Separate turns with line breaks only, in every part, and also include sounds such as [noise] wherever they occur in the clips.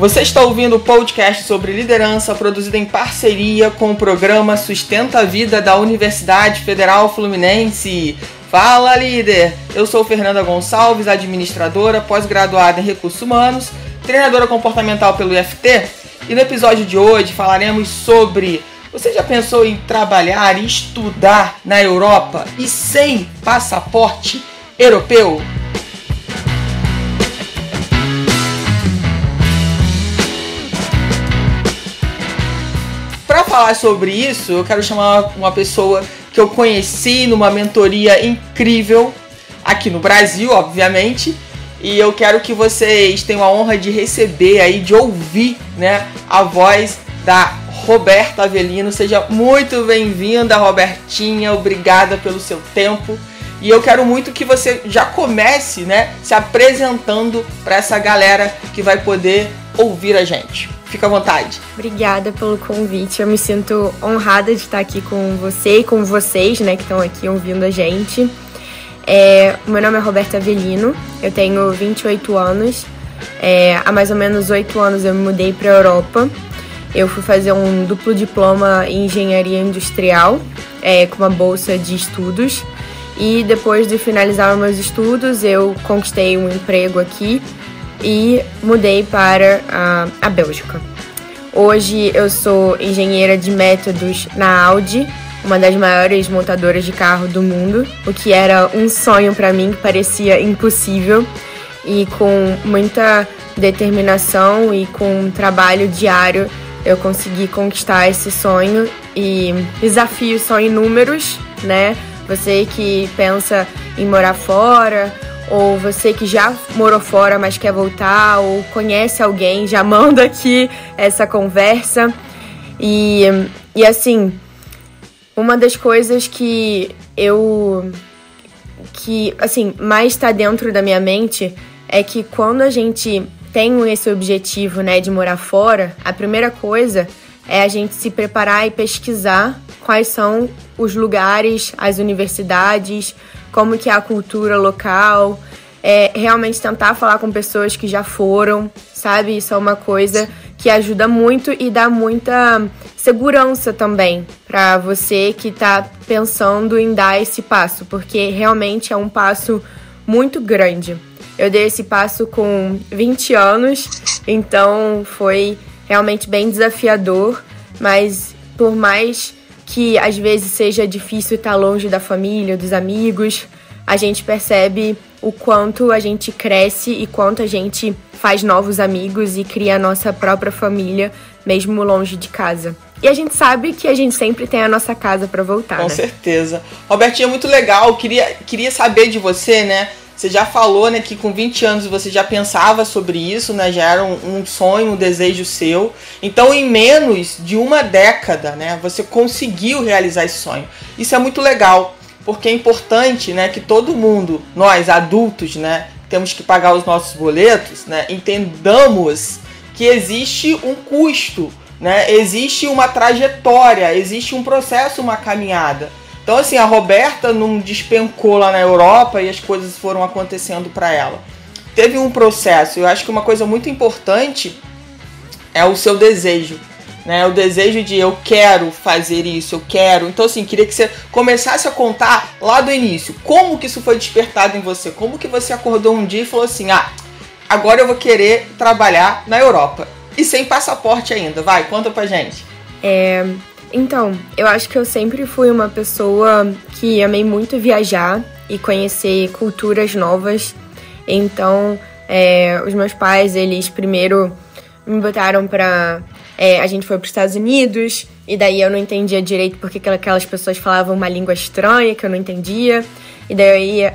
Você está ouvindo o podcast sobre liderança produzido em parceria com o programa Sustenta a Vida da Universidade Federal Fluminense. Fala, líder! Eu sou Fernanda Gonçalves, administradora, pós-graduada em recursos humanos, treinadora comportamental pelo IFT, e no episódio de hoje falaremos sobre você já pensou em trabalhar e estudar na Europa e sem passaporte europeu? Para falar sobre isso, eu quero chamar uma pessoa que eu conheci numa mentoria incrível aqui no Brasil, obviamente, e eu quero que vocês tenham a honra de receber aí, de ouvir, né, a voz da Roberta Avelino. Seja muito bem-vinda, Robertinha. Obrigada pelo seu tempo. E eu quero muito que você já comece, né, se apresentando para essa galera que vai poder ouvir a gente. Fica à vontade.
Obrigada pelo convite. Eu me sinto honrada de estar aqui com você e com vocês, né, que estão aqui ouvindo a gente. É, meu nome é Roberta Avelino, eu tenho 28 anos. É, há mais ou menos 8 anos eu me mudei para a Europa. Eu fui fazer um duplo diploma em engenharia industrial, é, com uma bolsa de estudos. E depois de finalizar meus estudos, eu conquistei um emprego aqui e mudei para a, a Bélgica. Hoje eu sou engenheira de métodos na Audi, uma das maiores montadoras de carro do mundo, o que era um sonho para mim que parecia impossível. E com muita determinação e com um trabalho diário, eu consegui conquistar esse sonho e desafios são inúmeros, né? Você que pensa em morar fora ou você que já morou fora, mas quer voltar, ou conhece alguém, já [laughs] manda aqui essa conversa. E, e assim, uma das coisas que eu. que, assim, mais está dentro da minha mente é que quando a gente tem esse objetivo, né, de morar fora, a primeira coisa é a gente se preparar e pesquisar quais são os lugares, as universidades, como que é a cultura local, é, realmente tentar falar com pessoas que já foram, sabe? Isso é uma coisa que ajuda muito e dá muita segurança também para você que está pensando em dar esse passo, porque realmente é um passo muito grande. Eu dei esse passo com 20 anos, então foi realmente bem desafiador, mas por mais que às vezes seja difícil estar longe da família, dos amigos, a gente percebe o quanto a gente cresce e quanto a gente faz novos amigos e cria a nossa própria família, mesmo longe de casa. E a gente sabe que a gente sempre tem a nossa casa para voltar.
Com
né?
certeza. Robertinha, muito legal. Queria, queria saber de você, né? Você já falou, né, que com 20 anos você já pensava sobre isso, né? Já era um, um, sonho, um desejo seu. Então, em menos de uma década, né, você conseguiu realizar esse sonho. Isso é muito legal, porque é importante, né, que todo mundo, nós adultos, né, temos que pagar os nossos boletos, né? Entendamos que existe um custo, né? Existe uma trajetória, existe um processo, uma caminhada. Então, assim, a Roberta não despencou lá na Europa e as coisas foram acontecendo para ela. Teve um processo. Eu acho que uma coisa muito importante é o seu desejo. Né, o desejo de eu quero fazer isso, eu quero. Então, assim, queria que você começasse a contar lá do início. Como que isso foi despertado em você? Como que você acordou um dia e falou assim: ah, agora eu vou querer trabalhar na Europa. E sem passaporte ainda. Vai, conta pra gente.
É, então, eu acho que eu sempre fui uma pessoa que amei muito viajar e conhecer culturas novas. Então, é, os meus pais, eles primeiro me botaram pra. É, a gente foi para os Estados Unidos, e daí eu não entendia direito porque aquelas pessoas falavam uma língua estranha que eu não entendia. E daí eu [laughs] ia.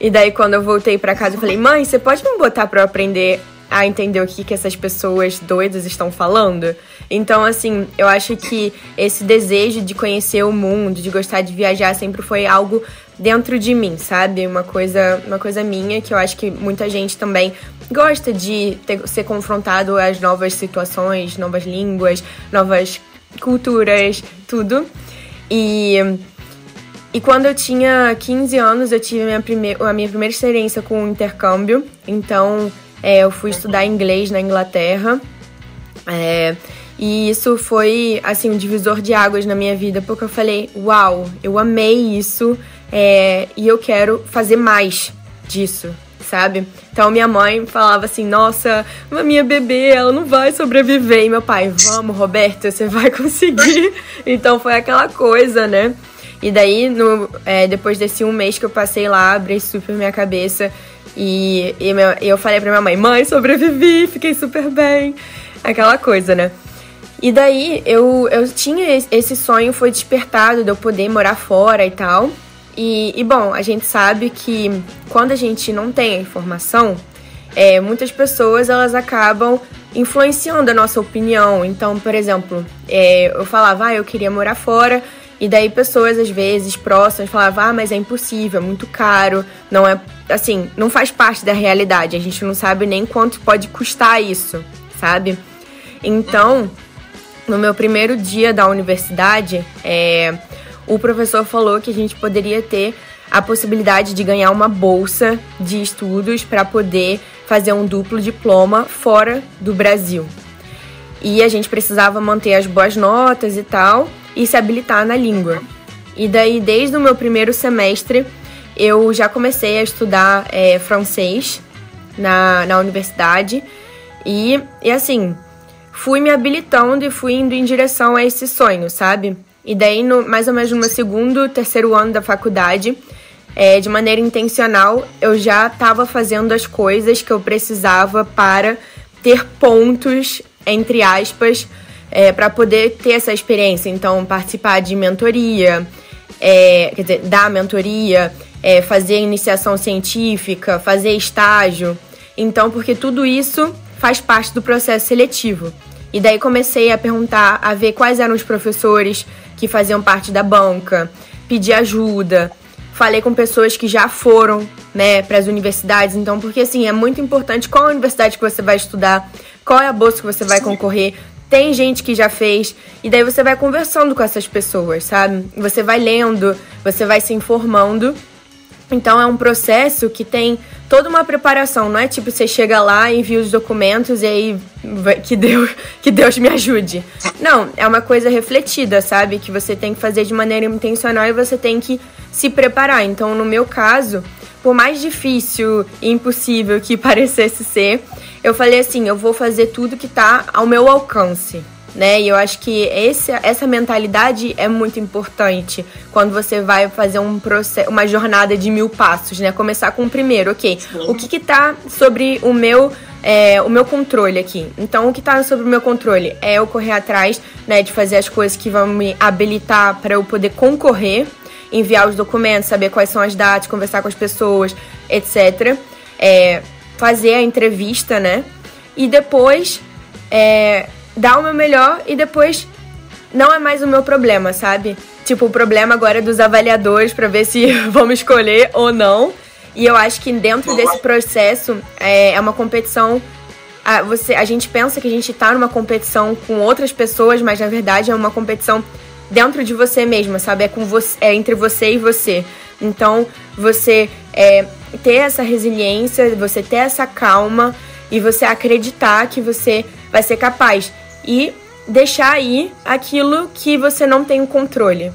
e daí quando eu voltei para casa, eu falei: mãe, você pode me botar para eu aprender a entender o que, que essas pessoas doidas estão falando. Então, assim, eu acho que esse desejo de conhecer o mundo, de gostar de viajar, sempre foi algo dentro de mim, sabe? Uma coisa, uma coisa minha que eu acho que muita gente também gosta de ter, ser confrontado às novas situações, novas línguas, novas culturas, tudo. E e quando eu tinha 15 anos, eu tive a minha, primeir, a minha primeira experiência com o intercâmbio. Então, é, eu fui estudar inglês na Inglaterra. É, e isso foi, assim, um divisor de águas na minha vida, porque eu falei, uau, eu amei isso é, e eu quero fazer mais disso, sabe? Então minha mãe falava assim, nossa, a minha bebê, ela não vai sobreviver. E meu pai, vamos, Roberto, você [laughs] vai conseguir. [laughs] então foi aquela coisa, né? E daí, no, é, depois desse um mês que eu passei lá, abri super minha cabeça. E, e meu, eu falei pra minha mãe, mãe, sobrevivi, fiquei super bem. Aquela coisa, né? E daí eu, eu tinha esse sonho, foi despertado de eu poder morar fora e tal. E, e bom, a gente sabe que quando a gente não tem a informação, é, muitas pessoas elas acabam influenciando a nossa opinião. Então, por exemplo, é, eu falava, ah, eu queria morar fora, e daí pessoas às vezes próximas falavam, ah, mas é impossível, é muito caro, não é assim, não faz parte da realidade. A gente não sabe nem quanto pode custar isso, sabe? Então, no meu primeiro dia da universidade, é, o professor falou que a gente poderia ter a possibilidade de ganhar uma bolsa de estudos para poder fazer um duplo diploma fora do Brasil. E a gente precisava manter as boas notas e tal e se habilitar na língua. E daí, desde o meu primeiro semestre, eu já comecei a estudar é, francês na, na universidade. E, e assim, fui me habilitando e fui indo em direção a esse sonho, sabe? E daí, no, mais ou menos no meu segundo, terceiro ano da faculdade, é, de maneira intencional, eu já estava fazendo as coisas que eu precisava para ter pontos, entre aspas, é, para poder ter essa experiência. Então, participar de mentoria, é, quer dizer, dar mentoria, é, fazer iniciação científica, fazer estágio. Então, porque tudo isso faz parte do processo seletivo. E daí comecei a perguntar, a ver quais eram os professores que faziam parte da banca, pedir ajuda. Falei com pessoas que já foram, né, para as universidades, então porque assim, é muito importante qual a universidade que você vai estudar, qual é a bolsa que você vai concorrer. Tem gente que já fez, e daí você vai conversando com essas pessoas, sabe? Você vai lendo, você vai se informando então é um processo que tem toda uma preparação, não é tipo você chega lá, envia os documentos e aí que Deus, [laughs] que Deus me ajude. Não, é uma coisa refletida, sabe? Que você tem que fazer de maneira intencional e você tem que se preparar. Então, no meu caso, por mais difícil e impossível que [laughs] parecesse ser, eu falei assim, eu vou fazer tudo que tá ao meu alcance né? E eu acho que esse, essa mentalidade é muito importante quando você vai fazer um processo, uma jornada de mil passos, né? Começar com o primeiro, ok? O que que tá sobre o meu é, o meu controle aqui. Então, o que está sobre o meu controle é eu correr atrás, né, de fazer as coisas que vão me habilitar para eu poder concorrer, enviar os documentos, saber quais são as datas, conversar com as pessoas, etc. É, fazer a entrevista, né? E depois é, dar o meu melhor e depois não é mais o meu problema, sabe? Tipo, o problema agora é dos avaliadores para ver se [laughs] vamos escolher ou não. E eu acho que dentro desse processo é, é uma competição. A, você, a gente pensa que a gente tá numa competição com outras pessoas, mas na verdade é uma competição dentro de você mesma, sabe? É, com você, é entre você e você. Então, você é, ter essa resiliência, você ter essa calma e você acreditar que você vai ser capaz e deixar aí aquilo que você não tem o controle.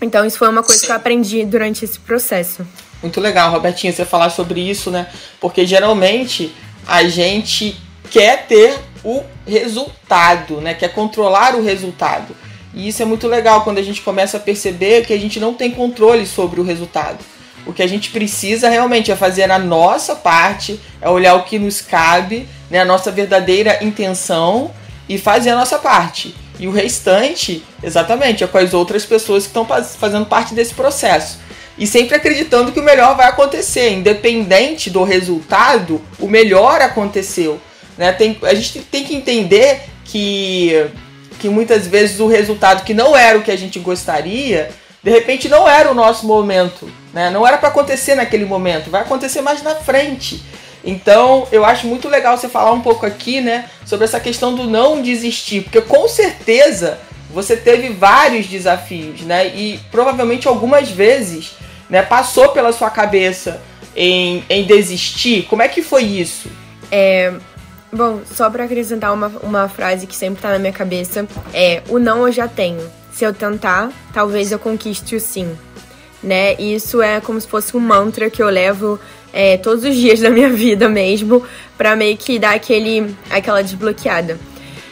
Então, isso foi uma coisa Sim. que eu aprendi durante esse processo.
Muito legal, Robertinho, você falar sobre isso, né? Porque geralmente a gente quer ter o resultado, né? Quer controlar o resultado. E isso é muito legal quando a gente começa a perceber que a gente não tem controle sobre o resultado. O que a gente precisa realmente é fazer a nossa parte, é olhar o que nos cabe, né? A nossa verdadeira intenção e fazer a nossa parte. E o restante, exatamente, é com as outras pessoas que estão fazendo parte desse processo. E sempre acreditando que o melhor vai acontecer, independente do resultado, o melhor aconteceu. Né? Tem, a gente tem que entender que, que muitas vezes o resultado que não era o que a gente gostaria, de repente não era o nosso momento. Né? Não era para acontecer naquele momento, vai acontecer mais na frente. Então, eu acho muito legal você falar um pouco aqui, né, sobre essa questão do não desistir, porque com certeza você teve vários desafios, né, e provavelmente algumas vezes, né, passou pela sua cabeça em, em desistir. Como é que foi isso?
É, bom, só para acrescentar uma, uma frase que sempre tá na minha cabeça, é o não eu já tenho. Se eu tentar, talvez eu conquiste o sim. Né? E isso é como se fosse um mantra que eu levo é, todos os dias da minha [laughs] vida mesmo, para meio que dar aquele, aquela desbloqueada.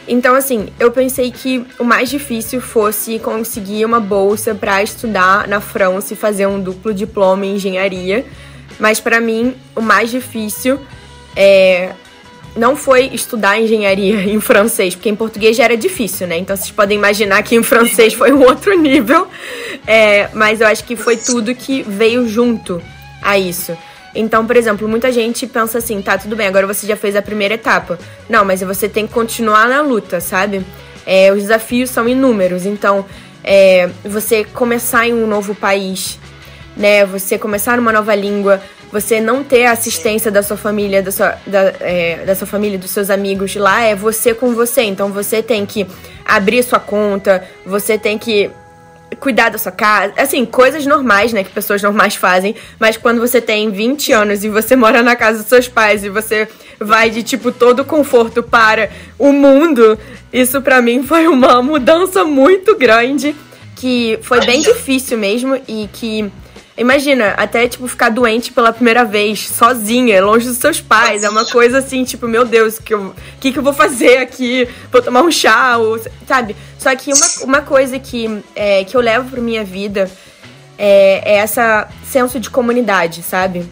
Então, assim, eu pensei que o mais difícil fosse conseguir uma bolsa para estudar na França e fazer um duplo diploma em engenharia. Mas para mim, o mais difícil é, não foi estudar engenharia [laughs] em francês, porque em português já era difícil, né? Então vocês podem imaginar que em francês foi um outro nível. É, mas eu acho que foi tudo que veio junto a isso. Então, por exemplo, muita gente pensa assim, tá, tudo bem, agora você já fez a primeira etapa. Não, mas você tem que continuar na luta, sabe? É, os desafios são inúmeros. Então, é, você começar em um novo país, né? Você começar numa nova língua, você não ter a assistência da sua família, da sua, da, é, da sua família, dos seus amigos lá, é você com você. Então, você tem que abrir sua conta, você tem que cuidar da sua casa, assim, coisas normais, né, que pessoas normais fazem, mas quando você tem 20 anos e você mora na casa dos seus pais e você vai de tipo todo conforto para o mundo, isso para mim foi uma mudança muito grande que foi bem difícil mesmo e que Imagina, até, tipo, ficar doente pela primeira vez, sozinha, longe dos seus pais. É uma coisa assim, tipo, meu Deus, o que, eu, que, que eu vou fazer aqui? Vou tomar um chá, ou, sabe? Só que uma, uma coisa que, é, que eu levo pra minha vida é, é essa senso de comunidade, sabe?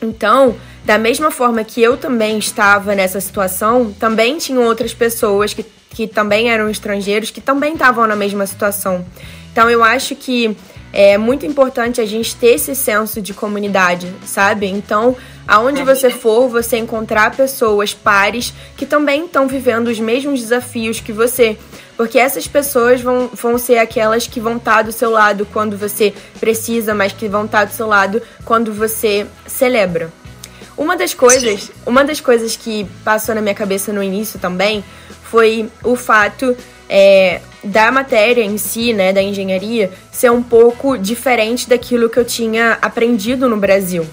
Então, da mesma forma que eu também estava nessa situação, também tinham outras pessoas que, que também eram estrangeiros que também estavam na mesma situação. Então, eu acho que é muito importante a gente ter esse senso de comunidade, sabe? Então, aonde você for, você encontrar pessoas, pares, que também estão vivendo os mesmos desafios que você. Porque essas pessoas vão, vão ser aquelas que vão estar do seu lado quando você precisa, mas que vão estar do seu lado quando você celebra. Uma das coisas, uma das coisas que passou na minha cabeça no início também foi o fato é, da matéria em si, né, da engenharia, ser um pouco diferente daquilo que eu tinha aprendido no Brasil.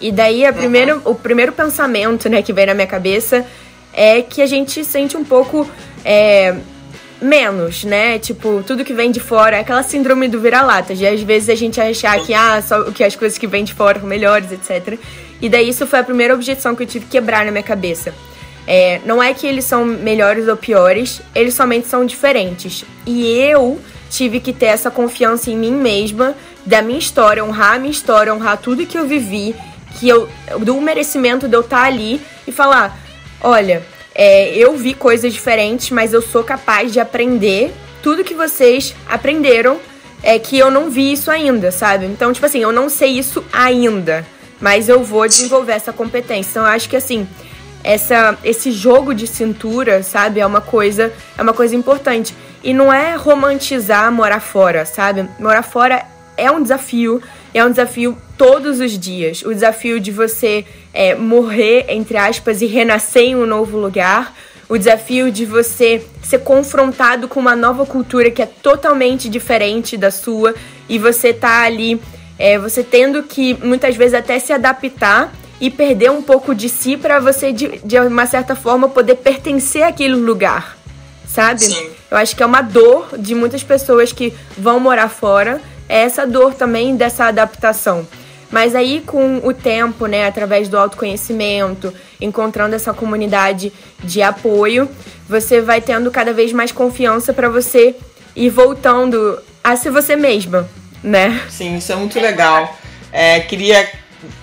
E daí a primeiro, o primeiro pensamento né, que vem na minha cabeça é que a gente sente um pouco é, menos, né? Tipo, tudo que vem de fora, é aquela síndrome do vira-lata, de às vezes a gente achar que, ah, só que as coisas que vêm de fora são melhores, etc. E daí isso foi a primeira objeção que eu tive que quebrar na minha cabeça. É, não é que eles são melhores ou piores, eles somente são diferentes. E eu tive que ter essa confiança em mim mesma, da minha história, honrar a minha história, honrar tudo que eu vivi, que eu do merecimento de eu estar ali e falar, olha, é, eu vi coisas diferentes, mas eu sou capaz de aprender tudo que vocês aprenderam, é que eu não vi isso ainda, sabe? Então, tipo assim, eu não sei isso ainda, mas eu vou desenvolver essa competência. Então, eu acho que assim, essa, esse jogo de cintura, sabe? É uma coisa, é uma coisa importante. E não é romantizar morar fora, sabe? Morar fora é um desafio, é um desafio todos os dias. O desafio de você é, morrer, entre aspas, e renascer em um novo lugar. O desafio de você ser confrontado com uma nova cultura que é totalmente diferente da sua e você tá ali, é, você tendo que muitas vezes até se adaptar e perder um pouco de si para você, de, de uma certa forma, poder pertencer àquele lugar, sabe? Sim. Eu acho que é uma dor de muitas pessoas que vão morar fora, é essa dor também dessa adaptação. Mas aí, com o tempo, né, através do autoconhecimento, encontrando essa comunidade de apoio, você vai tendo cada vez mais confiança para você ir voltando a ser você mesma, né?
Sim, isso é muito legal. É, queria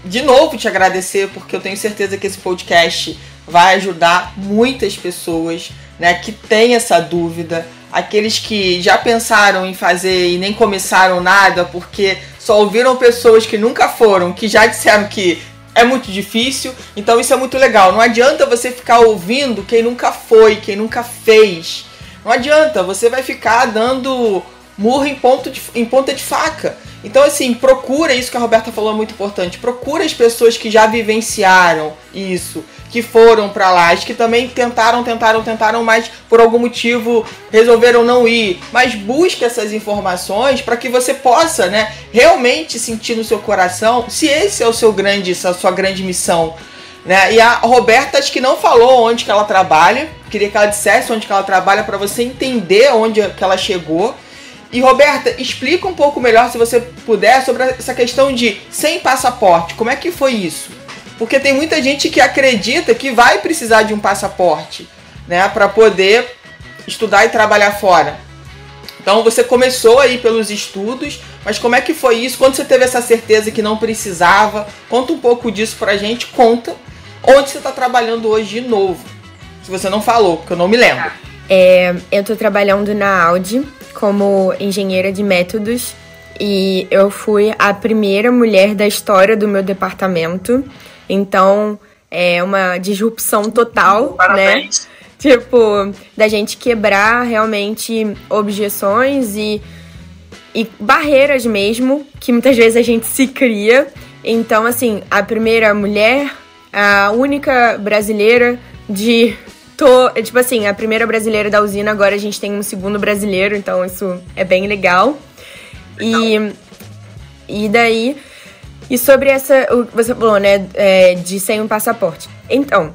de novo te agradecer, porque eu tenho certeza que esse podcast vai ajudar muitas pessoas né, que têm essa dúvida. Aqueles que já pensaram em fazer e nem começaram nada porque só ouviram pessoas que nunca foram, que já disseram que é muito difícil. Então isso é muito legal. Não adianta você ficar ouvindo quem nunca foi, quem nunca fez. Não adianta, você vai ficar dando murro em, ponto de, em ponta de faca. Então, assim, procura isso que a Roberta falou é muito importante. Procura as pessoas que já vivenciaram isso, que foram para lá, as que também tentaram, tentaram, tentaram, mas por algum motivo resolveram não ir. Mas busque essas informações para que você possa, né, realmente sentir no seu coração se esse é o seu grande, a sua grande missão. Né? E a Roberta acho que não falou onde que ela trabalha. Queria que ela dissesse onde que ela trabalha para você entender onde que ela chegou. E Roberta, explica um pouco melhor, se você puder, sobre essa questão de sem passaporte. Como é que foi isso? Porque tem muita gente que acredita que vai precisar de um passaporte, né, para poder estudar e trabalhar fora. Então você começou aí pelos estudos, mas como é que foi isso? Quando você teve essa certeza que não precisava? Conta um pouco disso pra gente, conta onde você está trabalhando hoje de novo. Se você não falou, porque eu não me lembro.
É, eu estou trabalhando na Audi como engenheira de métodos e eu fui a primeira mulher da história do meu departamento. Então, é uma disrupção total, né? Parabéns. né? Tipo, da gente quebrar realmente objeções e, e barreiras mesmo, que muitas vezes a gente se cria. Então, assim, a primeira mulher, a única brasileira de Tô, tipo assim, a primeira brasileira da usina, agora a gente tem um segundo brasileiro, então isso é bem legal. E, e daí. E sobre essa. Você falou, né? É, de sem um passaporte. Então,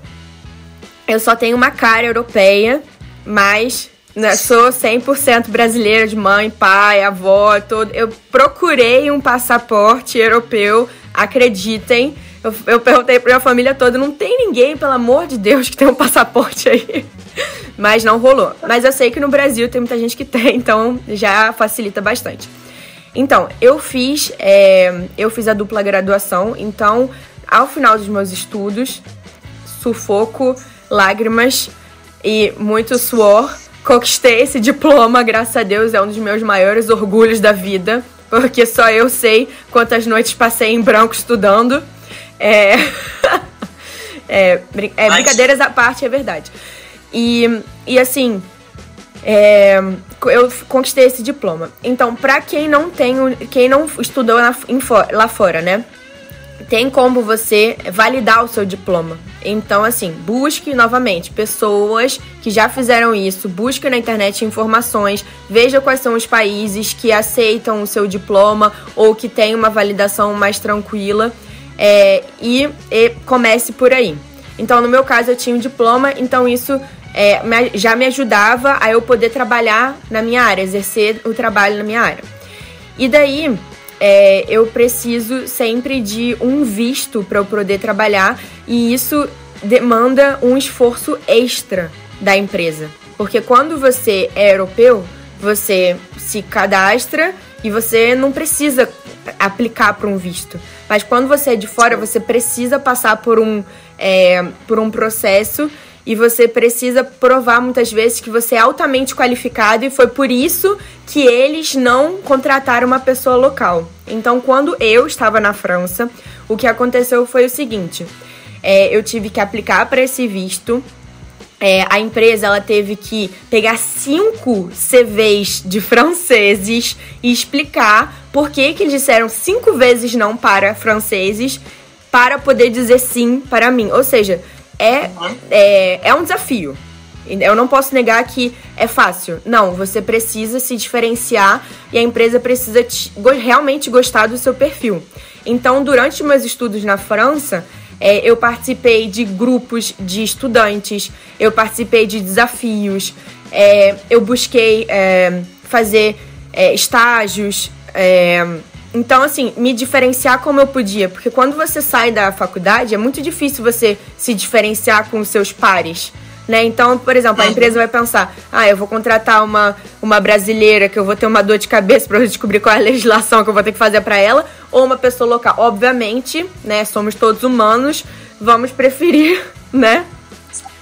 eu só tenho uma cara europeia, mas né, sou 100% brasileira de mãe, pai, avó, todo. Eu procurei um passaporte europeu, acreditem. Eu, eu perguntei pra minha família toda, não tem ninguém, pelo amor de Deus, que tem um passaporte aí. [laughs] Mas não rolou. Mas eu sei que no Brasil tem muita gente que tem, então já facilita bastante. Então, eu fiz, é, eu fiz a dupla graduação, então, ao final dos meus estudos, sufoco, lágrimas e muito suor, conquistei esse diploma, graças a Deus, é um dos meus maiores orgulhos da vida, porque só eu sei quantas noites passei em branco estudando. É. [laughs] é, é brincadeiras à parte, é verdade. E, e assim, é, eu conquistei esse diploma. Então, para quem não tem, quem não estudou lá, lá fora, né? Tem como você validar o seu diploma. Então, assim, busque novamente pessoas que já fizeram isso, busque na internet informações, veja quais são os países que aceitam o seu diploma ou que tem uma validação mais tranquila é, e, e, comece por aí. Então, no meu caso, eu tinha um diploma, então isso é, me, já me ajudava a eu poder trabalhar na minha área, exercer o trabalho na minha área. E daí, é, eu preciso sempre de um visto para eu poder trabalhar e isso demanda um esforço extra da empresa. Porque quando você é europeu, você se cadastra e você não precisa aplicar para um visto. Mas quando você é de fora, você precisa passar por um, é, por um processo e você precisa provar muitas vezes que você é altamente qualificado e foi por isso que eles não contrataram uma pessoa local. Então, quando eu estava na França, o que aconteceu foi o seguinte: é, eu tive que aplicar para esse visto é, a empresa ela teve que pegar cinco CVs de franceses e explicar por que, que disseram cinco vezes não para franceses para poder dizer sim para mim. Ou seja, é, é, é um desafio. Eu não posso negar que é fácil. Não, você precisa se diferenciar e a empresa precisa te, realmente gostar do seu perfil. Então, durante meus estudos na França, é, eu participei de grupos de estudantes, eu participei de desafios, é, eu busquei é, fazer é, estágios. Então, assim, me diferenciar como eu podia, porque quando você sai da faculdade é muito difícil você se diferenciar com os seus pares. Né? Então, por exemplo, a uhum. empresa vai pensar: ah, eu vou contratar uma, uma brasileira que eu vou ter uma dor de cabeça para descobrir qual é a legislação que eu vou ter que fazer para ela, ou uma pessoa local. Obviamente, né? Somos todos humanos, vamos preferir, [laughs] né?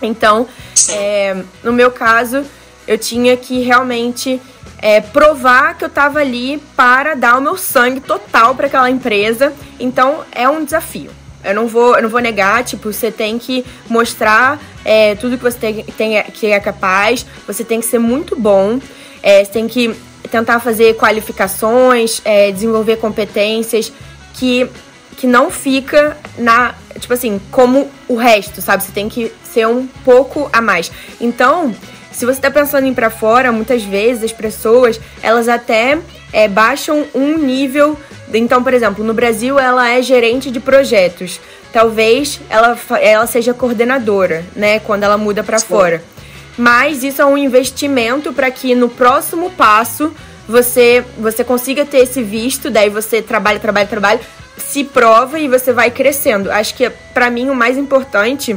Então, é, no meu caso, eu tinha que realmente é, provar que eu estava ali para dar o meu sangue total para aquela empresa. Então, é um desafio. Eu não vou, eu não vou negar, tipo, você tem que mostrar é, tudo que você tem, tem, que é capaz, você tem que ser muito bom, é, você tem que tentar fazer qualificações, é, desenvolver competências que, que não fica na, tipo assim, como o resto, sabe? Você tem que ser um pouco a mais. Então, se você está pensando em ir para fora, muitas vezes as pessoas, elas até é, baixam um nível então, por exemplo, no Brasil ela é gerente de projetos. talvez ela, ela seja coordenadora, né, quando ela muda para fora. Mas isso é um investimento para que no próximo passo você você consiga ter esse visto, daí você trabalha, trabalha, trabalha, se prova e você vai crescendo. Acho que para mim o mais importante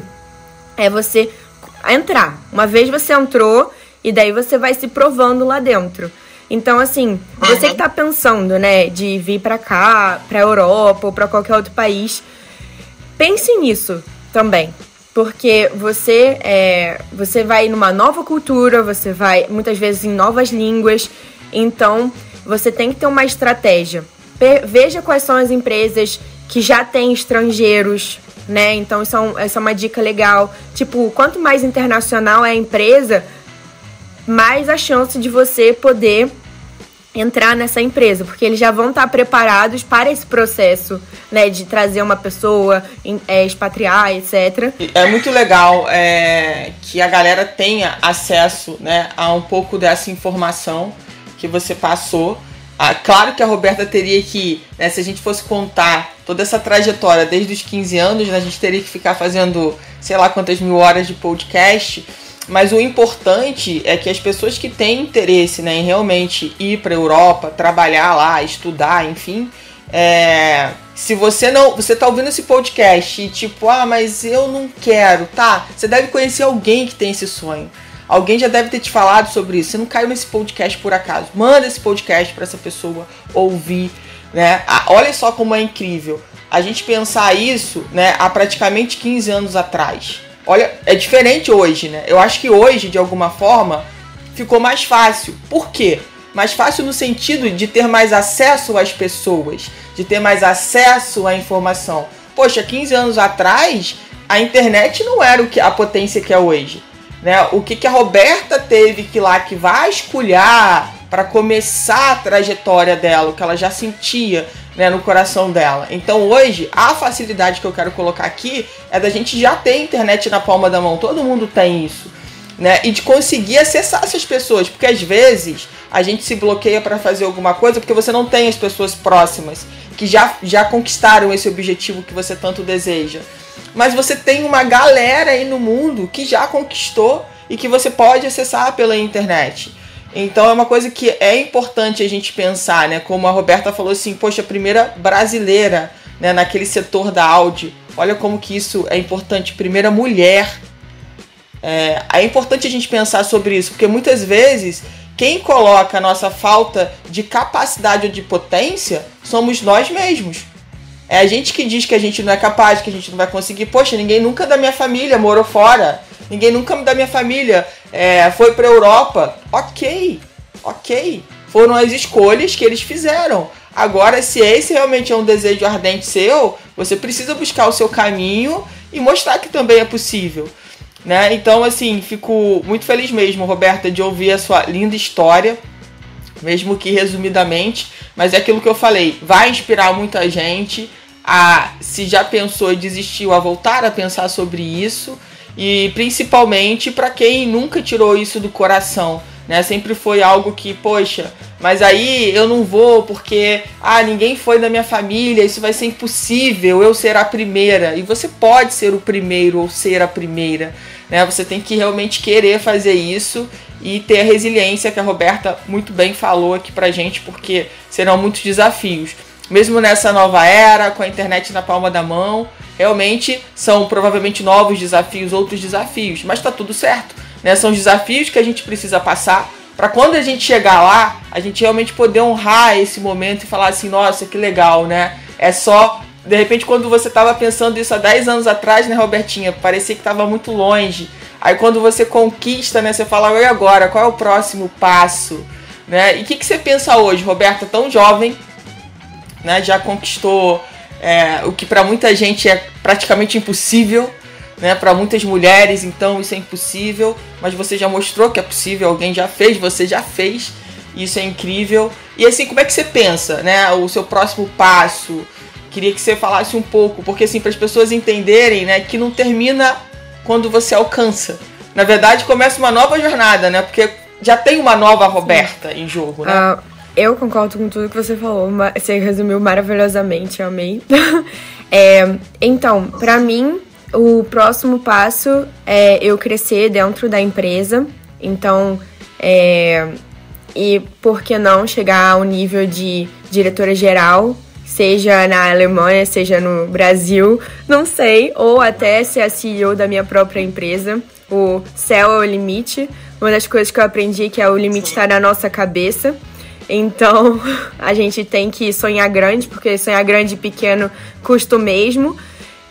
é você entrar. Uma vez você entrou e daí você vai se provando lá dentro. Então, assim, você que tá pensando, né, de vir para cá, pra Europa ou para qualquer outro país, pense nisso também. Porque você, é, você vai numa nova cultura, você vai muitas vezes em novas línguas, então você tem que ter uma estratégia. Veja quais são as empresas que já têm estrangeiros, né? Então isso é, um, essa é uma dica legal. Tipo, quanto mais internacional é a empresa, mais a chance de você poder entrar nessa empresa, porque eles já vão estar preparados para esse processo, né, de trazer uma pessoa, é, expatriar, etc.
É muito legal é, que a galera tenha acesso, né, a um pouco dessa informação que você passou. Ah, claro que a Roberta teria que, né, se a gente fosse contar toda essa trajetória desde os 15 anos, né, a gente teria que ficar fazendo sei lá quantas mil horas de podcast. Mas o importante é que as pessoas que têm interesse né, em realmente ir para a Europa, trabalhar lá, estudar, enfim, é, se você não. Você tá ouvindo esse podcast e tipo, ah, mas eu não quero, tá? Você deve conhecer alguém que tem esse sonho. Alguém já deve ter te falado sobre isso. Você não caiu nesse podcast por acaso. Manda esse podcast para essa pessoa ouvir, né? Olha só como é incrível. A gente pensar isso, né, há praticamente 15 anos atrás. Olha, é diferente hoje, né? Eu acho que hoje, de alguma forma, ficou mais fácil. Por quê? Mais fácil no sentido de ter mais acesso às pessoas, de ter mais acesso à informação. Poxa, 15 anos atrás, a internet não era o que a potência que é hoje. Né? O que, que a Roberta teve que lá que vasculhar para começar a trajetória dela, o que ela já sentia né, no coração dela. Então hoje, a facilidade que eu quero colocar aqui é da gente já ter internet na palma da mão. Todo mundo tem isso. Né? E de conseguir acessar essas pessoas, porque às vezes a gente se bloqueia para fazer alguma coisa porque você não tem as pessoas próximas que já, já conquistaram esse objetivo que você tanto deseja. Mas você tem uma galera aí no mundo que já conquistou e que você pode acessar pela internet. Então é uma coisa que é importante a gente pensar, né? Como a Roberta falou assim, poxa, a primeira brasileira, né, naquele setor da Audi. Olha como que isso é importante, primeira mulher. É, é importante a gente pensar sobre isso, porque muitas vezes quem coloca a nossa falta de capacidade ou de potência somos nós mesmos. É a gente que diz que a gente não é capaz, que a gente não vai conseguir. Poxa, ninguém nunca da minha família morou fora. Ninguém nunca da minha família é, foi para Europa. Ok, ok. Foram as escolhas que eles fizeram. Agora, se esse realmente é um desejo ardente seu, você precisa buscar o seu caminho e mostrar que também é possível. Né? Então, assim, fico muito feliz mesmo, Roberta, de ouvir a sua linda história, mesmo que resumidamente, mas é aquilo que eu falei, vai inspirar muita gente a, se já pensou e desistiu, a voltar a pensar sobre isso e principalmente para quem nunca tirou isso do coração, né? Sempre foi algo que, poxa, mas aí eu não vou porque ah, ninguém foi da minha família, isso vai ser impossível eu ser a primeira. E você pode ser o primeiro ou ser a primeira, né? Você tem que realmente querer fazer isso e ter a resiliência que a Roberta muito bem falou aqui pra gente, porque serão muitos desafios. Mesmo nessa nova era, com a internet na palma da mão, realmente são provavelmente novos desafios, outros desafios, mas está tudo certo. Né? São desafios que a gente precisa passar para quando a gente chegar lá, a gente realmente poder honrar esse momento e falar assim, nossa, que legal, né? É só de repente, quando você estava pensando isso há 10 anos atrás, né, Robertinha? Parecia que estava muito longe. Aí quando você conquista, né, você fala, e agora? Qual é o próximo passo? Né? E o que, que você pensa hoje, Roberta, tão jovem, né? Já conquistou é, o que para muita gente é praticamente impossível, né? Para muitas mulheres, então isso é impossível, mas você já mostrou que é possível, alguém já fez, você já fez, isso é incrível. E assim, como é que você pensa, né? O seu próximo passo? Queria que você falasse um pouco, porque assim, para as pessoas entenderem, né, que não termina quando você alcança. Na verdade, começa uma nova jornada, né? Porque já tem uma nova Roberta Sim. em jogo, né? Uh
Eu concordo com tudo que você falou, você resumiu maravilhosamente, eu amei. [laughs] é, então, para mim, o próximo passo é eu crescer dentro da empresa. Então, é, e por que não chegar ao nível de diretora geral, seja na Alemanha, seja no Brasil, não sei, ou até ser a CEO da minha própria empresa. O céu é o limite. Uma das coisas que eu aprendi é que é o limite está na nossa cabeça. Então, [laughs] a gente tem que sonhar grande, porque sonhar grande e pequeno custa o mesmo.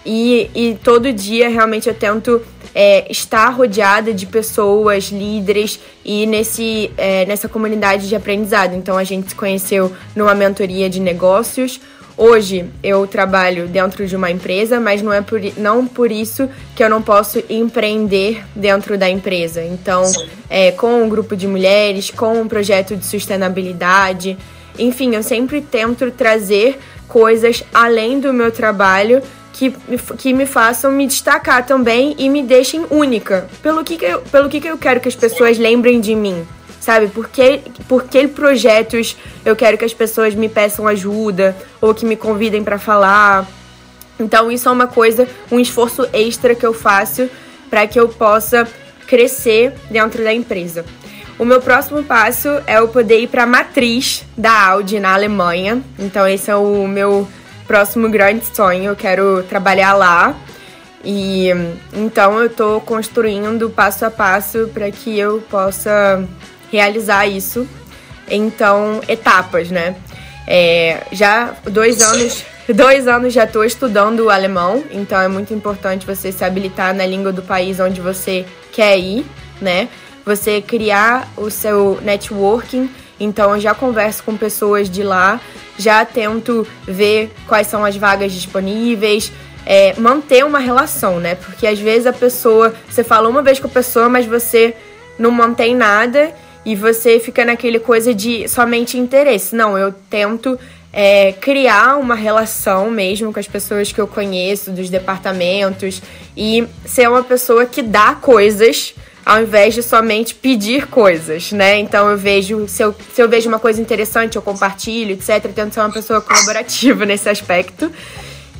E, e todo dia, realmente, eu tento é, estar rodeada de pessoas, líderes e nesse, é, nessa comunidade de aprendizado. Então, a gente se conheceu numa mentoria de negócios, Hoje eu trabalho dentro de uma empresa, mas não é por, não por isso que eu não posso empreender dentro da empresa. Então, é, com um grupo de mulheres, com um projeto de sustentabilidade, enfim, eu sempre tento trazer coisas além do meu trabalho que, que me façam me destacar também e me deixem única. Pelo que, que, eu, pelo que, que eu quero que as pessoas lembrem de mim sabe? Por que, por que projetos eu quero que as pessoas me peçam ajuda ou que me convidem para falar. Então, isso é uma coisa, um esforço extra que eu faço para que eu possa crescer dentro da empresa. O meu próximo passo é eu poder ir para a matriz da Audi na Alemanha. Então, esse é o meu próximo grande sonho. Eu quero trabalhar lá. E então eu estou construindo passo a passo para que eu possa realizar isso. Então, etapas, né? É, já dois anos, dois anos já estou estudando alemão, então é muito importante você se habilitar na língua do país onde você quer ir, né? Você criar o seu networking. Então, eu já converso com pessoas de lá, já tento ver quais são as vagas disponíveis, é, manter uma relação, né? Porque às vezes a pessoa, você fala uma vez com a pessoa, mas você não mantém nada e você fica naquele coisa de somente interesse. Não, eu tento é, criar uma relação mesmo com as pessoas que eu conheço, dos departamentos, e ser uma pessoa que dá coisas ao invés de somente pedir coisas, né? Então eu vejo, se eu, se eu vejo uma coisa interessante, eu compartilho, etc. Eu tento ser uma pessoa colaborativa [laughs] nesse aspecto.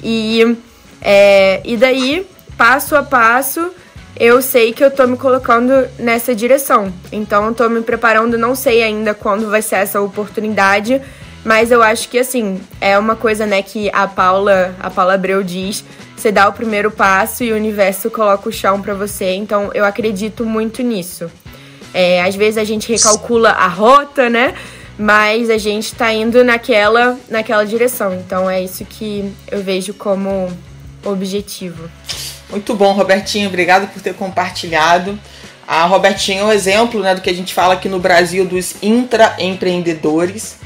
E, é, e daí, passo a passo, eu sei que eu tô me colocando nessa direção. Então eu tô me preparando, não sei ainda quando vai ser essa oportunidade, mas eu acho que assim, é uma coisa, né, que a Paula, a Paula Abreu diz, você dá o primeiro passo e o universo coloca o chão para você. Então eu acredito muito nisso. É, às vezes a gente recalcula a rota, né? Mas a gente tá indo naquela, naquela direção. Então é isso que eu vejo como objetivo.
Muito bom, Robertinho. Obrigado por ter compartilhado. A Robertinho é um exemplo né, do que a gente fala aqui no Brasil dos intraempreendedores.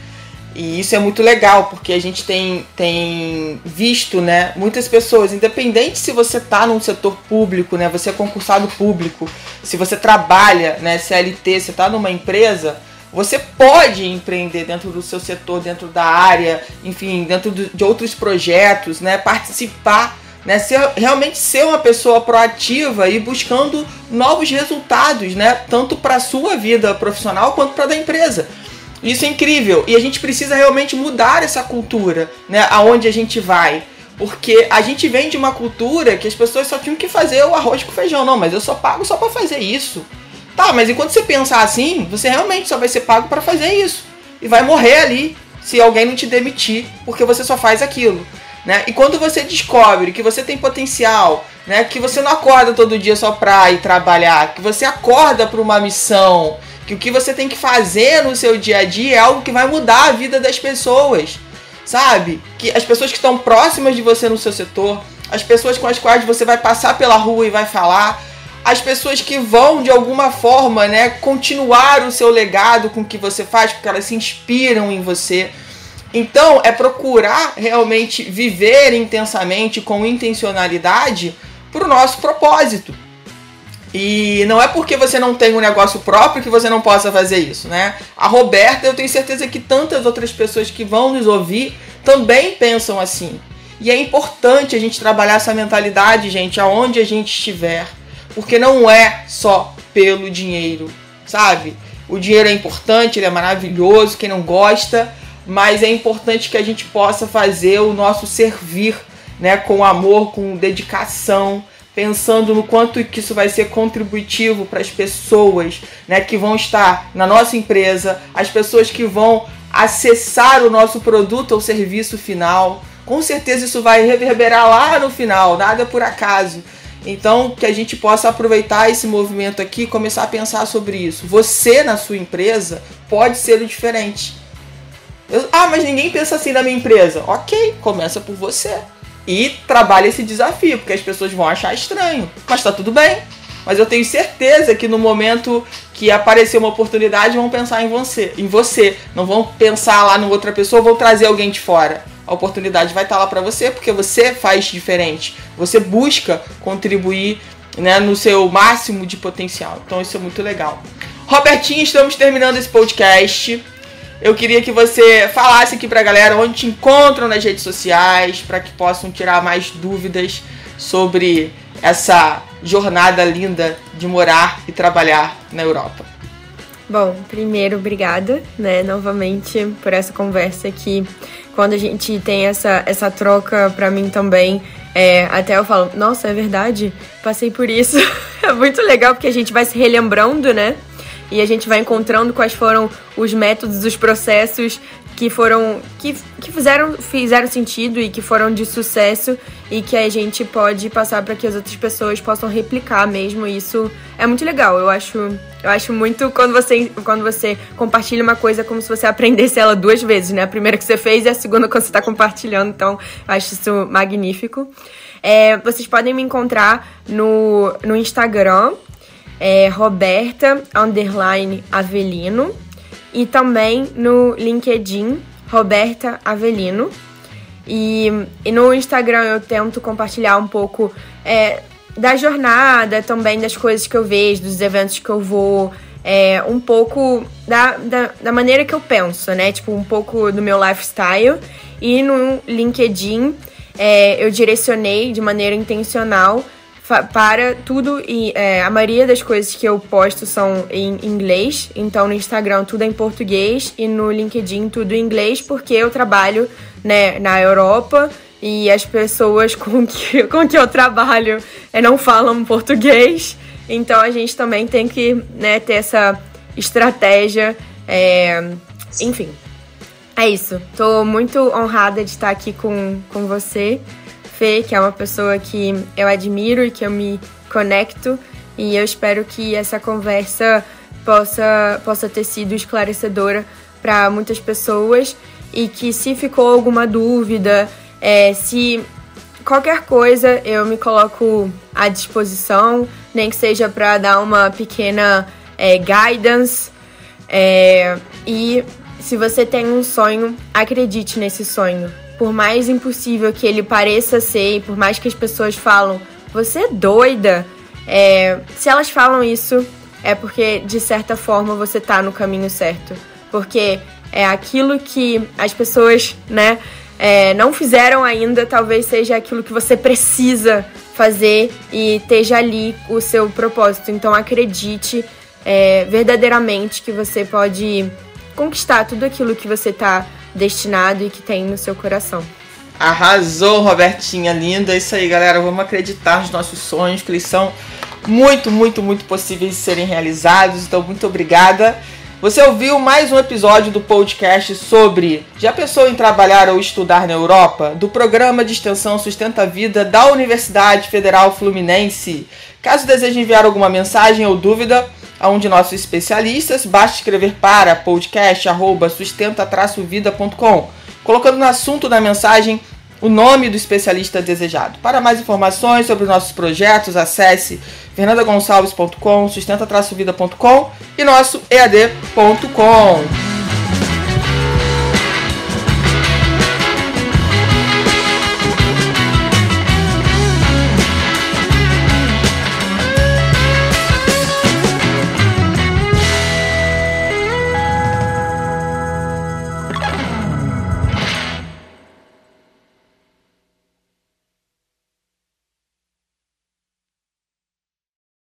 E isso é muito legal, porque a gente tem, tem visto né, muitas pessoas, independente se você está num setor público, né, você é concursado público, se você trabalha, né, CLT, você está numa empresa, você pode empreender dentro do seu setor, dentro da área, enfim, dentro de outros projetos, né, participar né? Ser, realmente ser uma pessoa proativa e buscando novos resultados, né? Tanto para sua vida profissional quanto para da empresa. Isso é incrível e a gente precisa realmente mudar essa cultura, né? Aonde a gente vai. Porque a gente vem de uma cultura que as pessoas só tinham que fazer o arroz com feijão. Não, mas eu só pago só para fazer isso. Tá, mas enquanto você pensar assim, você realmente só vai ser pago para fazer isso. E vai morrer ali se alguém não te demitir porque você só faz aquilo. Né? E quando você descobre que você tem potencial, né? que você não acorda todo dia só para ir trabalhar, que você acorda para uma missão, que o que você tem que fazer no seu dia a dia é algo que vai mudar a vida das pessoas, sabe? Que as pessoas que estão próximas de você no seu setor, as pessoas com as quais você vai passar pela rua e vai falar, as pessoas que vão de alguma forma, né, continuar o seu legado com o que você faz, porque elas se inspiram em você. Então, é procurar realmente viver intensamente, com intencionalidade, para o nosso propósito. E não é porque você não tem um negócio próprio que você não possa fazer isso, né? A Roberta, eu tenho certeza que tantas outras pessoas que vão nos ouvir também pensam assim. E é importante a gente trabalhar essa mentalidade, gente, aonde a gente estiver. Porque não é só pelo dinheiro, sabe? O dinheiro é importante, ele é maravilhoso, quem não gosta, mas é importante que a gente possa fazer o nosso servir, né, com amor, com dedicação, pensando no quanto que isso vai ser contributivo para as pessoas, né, que vão estar na nossa empresa, as pessoas que vão acessar o nosso produto ou serviço final. Com certeza isso vai reverberar lá no final, nada por acaso. Então, que a gente possa aproveitar esse movimento aqui e começar a pensar sobre isso. Você, na sua empresa, pode ser o diferente. Eu, ah, mas ninguém pensa assim na minha empresa. Ok, começa por você. E trabalhe esse desafio, porque as pessoas vão achar estranho. Mas tá tudo bem. Mas eu tenho certeza que no momento que aparecer uma oportunidade, vão pensar em você, em você. Não vão pensar lá em outra pessoa, vão trazer alguém de fora. A oportunidade vai estar lá para você, porque você faz diferente. Você busca contribuir né, no seu máximo de potencial. Então isso é muito legal. Robertinho, estamos terminando esse podcast. Eu queria que você falasse aqui pra galera onde te encontram nas redes sociais, para que possam tirar mais dúvidas sobre essa jornada linda de morar e trabalhar na Europa?
Bom, primeiro, obrigada, né, novamente por essa conversa aqui. Quando a gente tem essa, essa troca, para mim também, é, até eu falo, nossa, é verdade, passei por isso. [laughs] é muito legal porque a gente vai se relembrando, né? E a gente vai encontrando quais foram os métodos, os processos que foram que, que fizeram fizeram sentido e que foram de sucesso e que a gente pode passar para que as outras pessoas possam replicar mesmo. Isso é muito legal. Eu acho eu acho muito quando você quando você compartilha uma coisa como se você aprendesse ela duas vezes né? A primeira que você fez e a segunda quando você está compartilhando. Então eu acho isso magnífico. É, vocês podem me encontrar no, no Instagram é, Roberta underline Avelino e também no LinkedIn, Roberta Avelino. E, e no Instagram eu tento compartilhar um pouco é, da jornada, também das coisas que eu vejo, dos eventos que eu vou, é, um pouco da, da, da, maneira que eu penso, né? Tipo, um pouco do meu lifestyle. E no LinkedIn é, eu direcionei de maneira intencional para tudo e é, a maioria das coisas que eu posto são em inglês, então no Instagram tudo é em português e no LinkedIn tudo em inglês porque eu trabalho né, na Europa e as pessoas [laughs] com que, com que eu trabalho é, não falam português, então a gente também tem que né, ter essa estratégia, é, enfim. É isso. Tô muito honrada de estar aqui com, com você. Fê, que é uma pessoa que eu admiro e que eu me conecto. E eu espero que essa conversa possa, possa ter sido esclarecedora para muitas pessoas e que se ficou alguma dúvida, é, se qualquer coisa eu me coloco à disposição, nem que seja para dar uma pequena é, guidance. É, e se você tem um sonho, acredite nesse sonho por mais impossível que ele pareça ser, e por mais que as pessoas falam, você é doida, é, se elas falam isso, é porque de certa forma você tá no caminho certo. Porque é aquilo que as pessoas, né, é, não fizeram ainda, talvez seja aquilo que você precisa fazer e esteja ali o seu propósito. Então acredite é, verdadeiramente que você pode conquistar tudo aquilo que você está destinado e que tem no seu coração.
Arrasou, Robertinha, linda. É isso aí, galera. Vamos acreditar nos nossos sonhos, que eles são muito, muito, muito possíveis de serem realizados. Então, muito obrigada. Você ouviu mais um episódio do podcast sobre Já pensou em trabalhar ou estudar na Europa? Do programa de extensão Sustenta a Vida da Universidade Federal Fluminense. Caso deseje enviar alguma mensagem ou dúvida, a um de nossos especialistas, basta escrever para podcast@sustenta-vida.com, colocando no assunto da mensagem o nome do especialista desejado. Para mais informações sobre os nossos projetos, acesse fernandagonçalves.com, sustenta-vida.com e nosso ead.com.